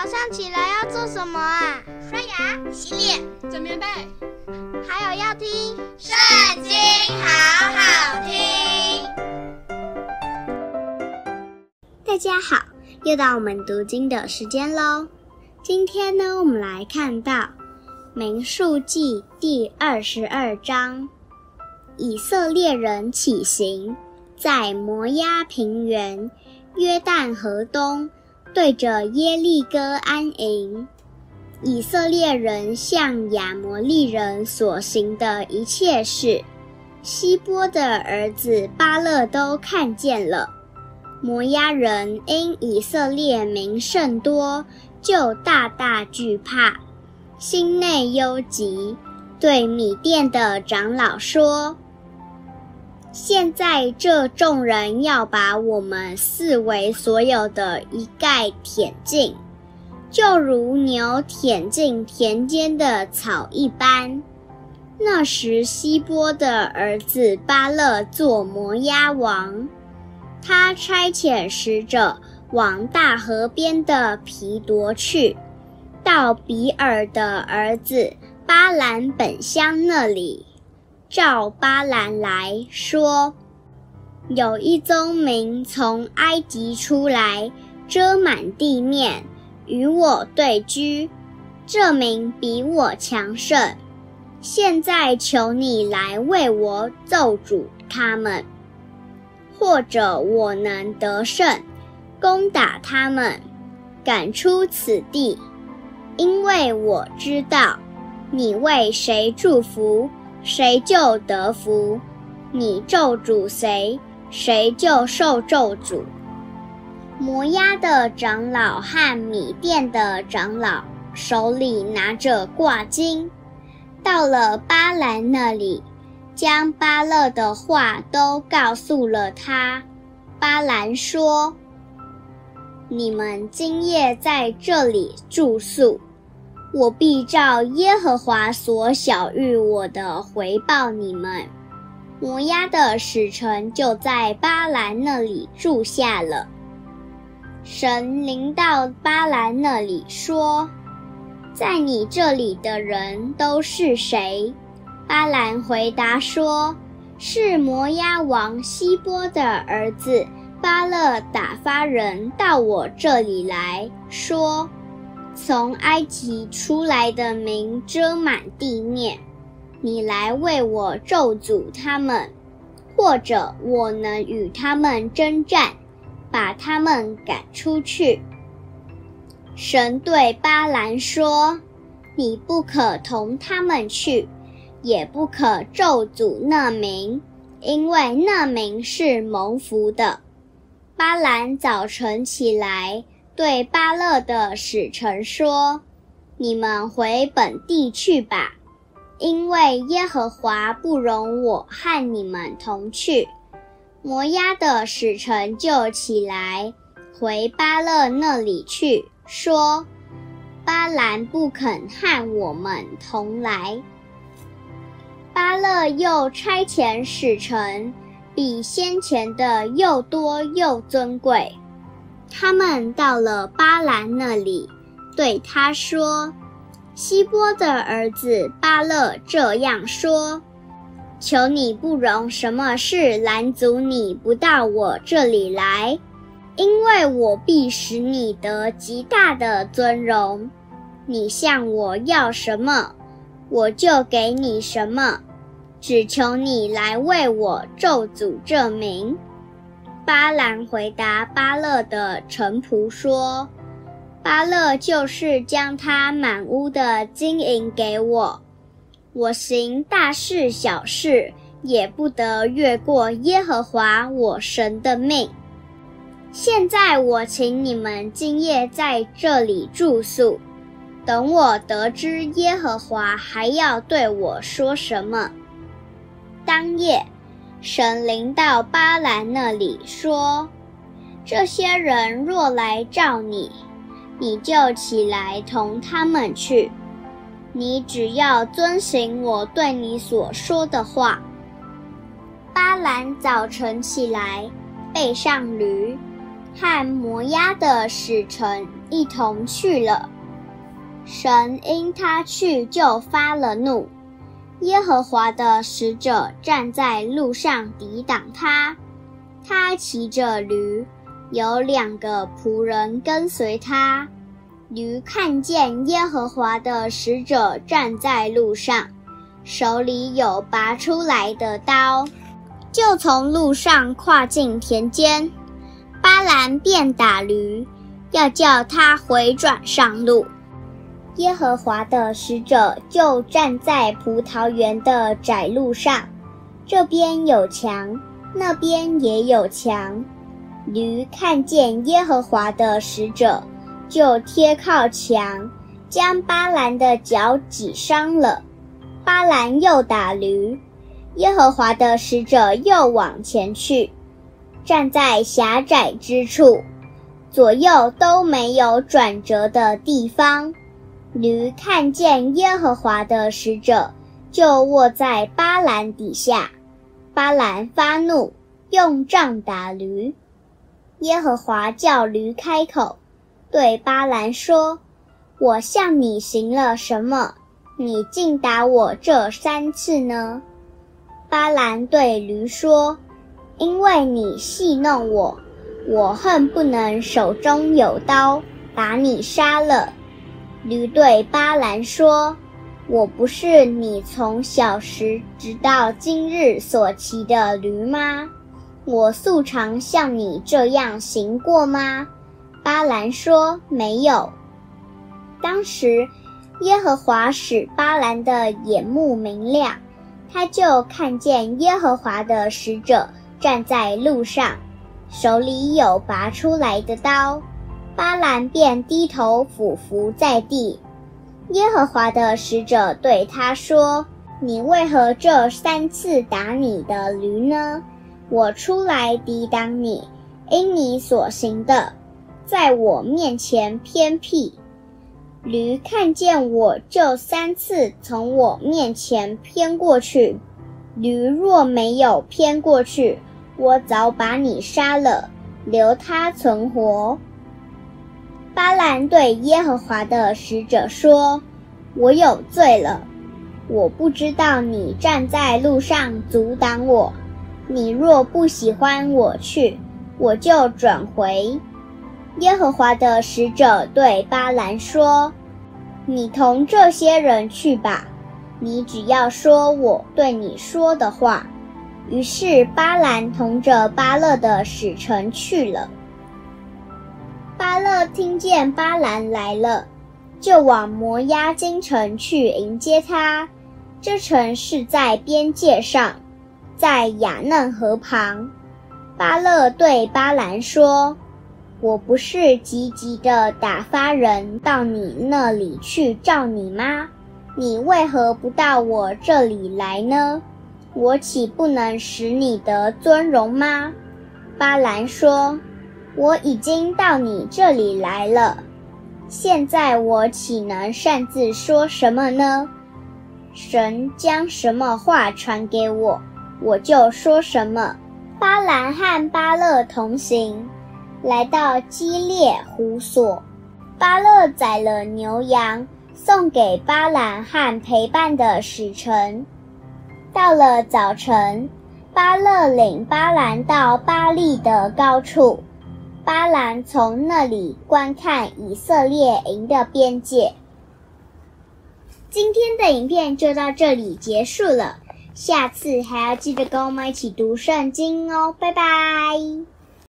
早上起来要做什么啊？刷牙、洗脸、整棉被，还有要听《圣经》，好好听。大家好，又到我们读经的时间喽。今天呢，我们来看到《民数记》第二十二章，以色列人起行，在摩押平原、约旦河东。对着耶利哥安营，以色列人向亚摩利人所行的一切事，希波的儿子巴勒都看见了。摩押人因以色列名甚多，就大大惧怕，心内忧急，对米甸的长老说。现在这众人要把我们四围所有的一概舔尽，就如牛舔尽田间的草一般。那时希波的儿子巴勒做摩押王，他差遣使者往大河边的皮夺去，到比尔的儿子巴兰本乡那里。召巴兰来说：“有一宗民从埃及出来，遮满地面，与我对居。这民比我强盛。现在求你来为我咒主他们，或者我能得胜，攻打他们，赶出此地。因为我知道，你为谁祝福。”谁就得福，你咒诅谁，谁就受咒诅。摩押的长老和米甸的长老手里拿着挂经，到了巴兰那里，将巴勒的话都告诉了他。巴兰说：“你们今夜在这里住宿。”我必照耶和华所晓谕我的回报你们。摩押的使臣就在巴兰那里住下了。神临到巴兰那里说：“在你这里的人都是谁？”巴兰回答说：“是摩押王西波的儿子巴勒打发人到我这里来说。”从埃及出来的民遮满地面，你来为我咒诅他们，或者我能与他们争战，把他们赶出去。神对巴兰说：“你不可同他们去，也不可咒诅那民，因为那民是蒙福的。”巴兰早晨起来。对巴勒的使臣说：“你们回本地去吧，因为耶和华不容我和你们同去。”摩押的使臣就起来回巴勒那里去，说：“巴兰不肯和我们同来。”巴勒又差遣使臣，比先前的又多又尊贵。他们到了巴兰那里，对他说：“希波的儿子巴勒这样说：求你不容什么事拦阻你不到我这里来，因为我必使你得极大的尊荣。你向我要什么，我就给你什么，只求你来为我咒诅这名。”巴兰回答巴勒的臣仆说：“巴勒就是将他满屋的金银给我，我行大事小事也不得越过耶和华我神的命。现在我请你们今夜在这里住宿，等我得知耶和华还要对我说什么。”当夜。神临到巴兰那里说：“这些人若来召你，你就起来同他们去。你只要遵行我对你所说的话。”巴兰早晨起来，背上驴，和摩押的使臣一同去了。神因他去就发了怒，耶和华的使者站在路上抵挡他。他骑着驴，有两个仆人跟随他。驴看见耶和华的使者站在路上，手里有拔出来的刀，就从路上跨进田间。巴兰便打驴，要叫他回转上路。耶和华的使者就站在葡萄园的窄路上，这边有墙，那边也有墙。驴看见耶和华的使者，就贴靠墙，将巴兰的脚挤伤了。巴兰又打驴，耶和华的使者又往前去，站在狭窄之处，左右都没有转折的地方。驴看见耶和华的使者，就卧在巴兰底下。巴兰发怒，用杖打驴。耶和华叫驴开口。对巴兰说：“我向你行了什么？你竟打我这三次呢？”巴兰对驴说：“因为你戏弄我，我恨不能手中有刀，把你杀了。”驴对巴兰说：“我不是你从小时直到今日所骑的驴吗？我素常像你这样行过吗？”巴兰说：“没有。”当时，耶和华使巴兰的眼目明亮，他就看见耶和华的使者站在路上，手里有拔出来的刀。巴兰便低头俯伏在地。耶和华的使者对他说：“你为何这三次打你的驴呢？我出来抵挡你，因你所行的。”在我面前偏僻，驴看见我就三次从我面前偏过去。驴若没有偏过去，我早把你杀了，留他存活。巴兰对耶和华的使者说：“我有罪了，我不知道你站在路上阻挡我。你若不喜欢我去，我就转回。”耶和华的使者对巴兰说：“你同这些人去吧，你只要说我对你说的话。”于是巴兰同着巴勒的使臣去了。巴勒听见巴兰来了，就往摩押京城去迎接他。这城是在边界上，在雅嫩河旁。巴勒对巴兰说。我不是急急的打发人到你那里去召你吗？你为何不到我这里来呢？我岂不能使你得尊荣吗？巴兰说：“我已经到你这里来了，现在我岂能擅自说什么呢？神将什么话传给我，我就说什么。”巴兰和巴勒同行。来到基列胡所，巴勒宰了牛羊，送给巴兰和陪伴的使臣。到了早晨，巴勒领巴兰到巴利的高处，巴兰从那里观看以色列营的边界。今天的影片就到这里结束了，下次还要记得跟我们一起读圣经哦，拜拜。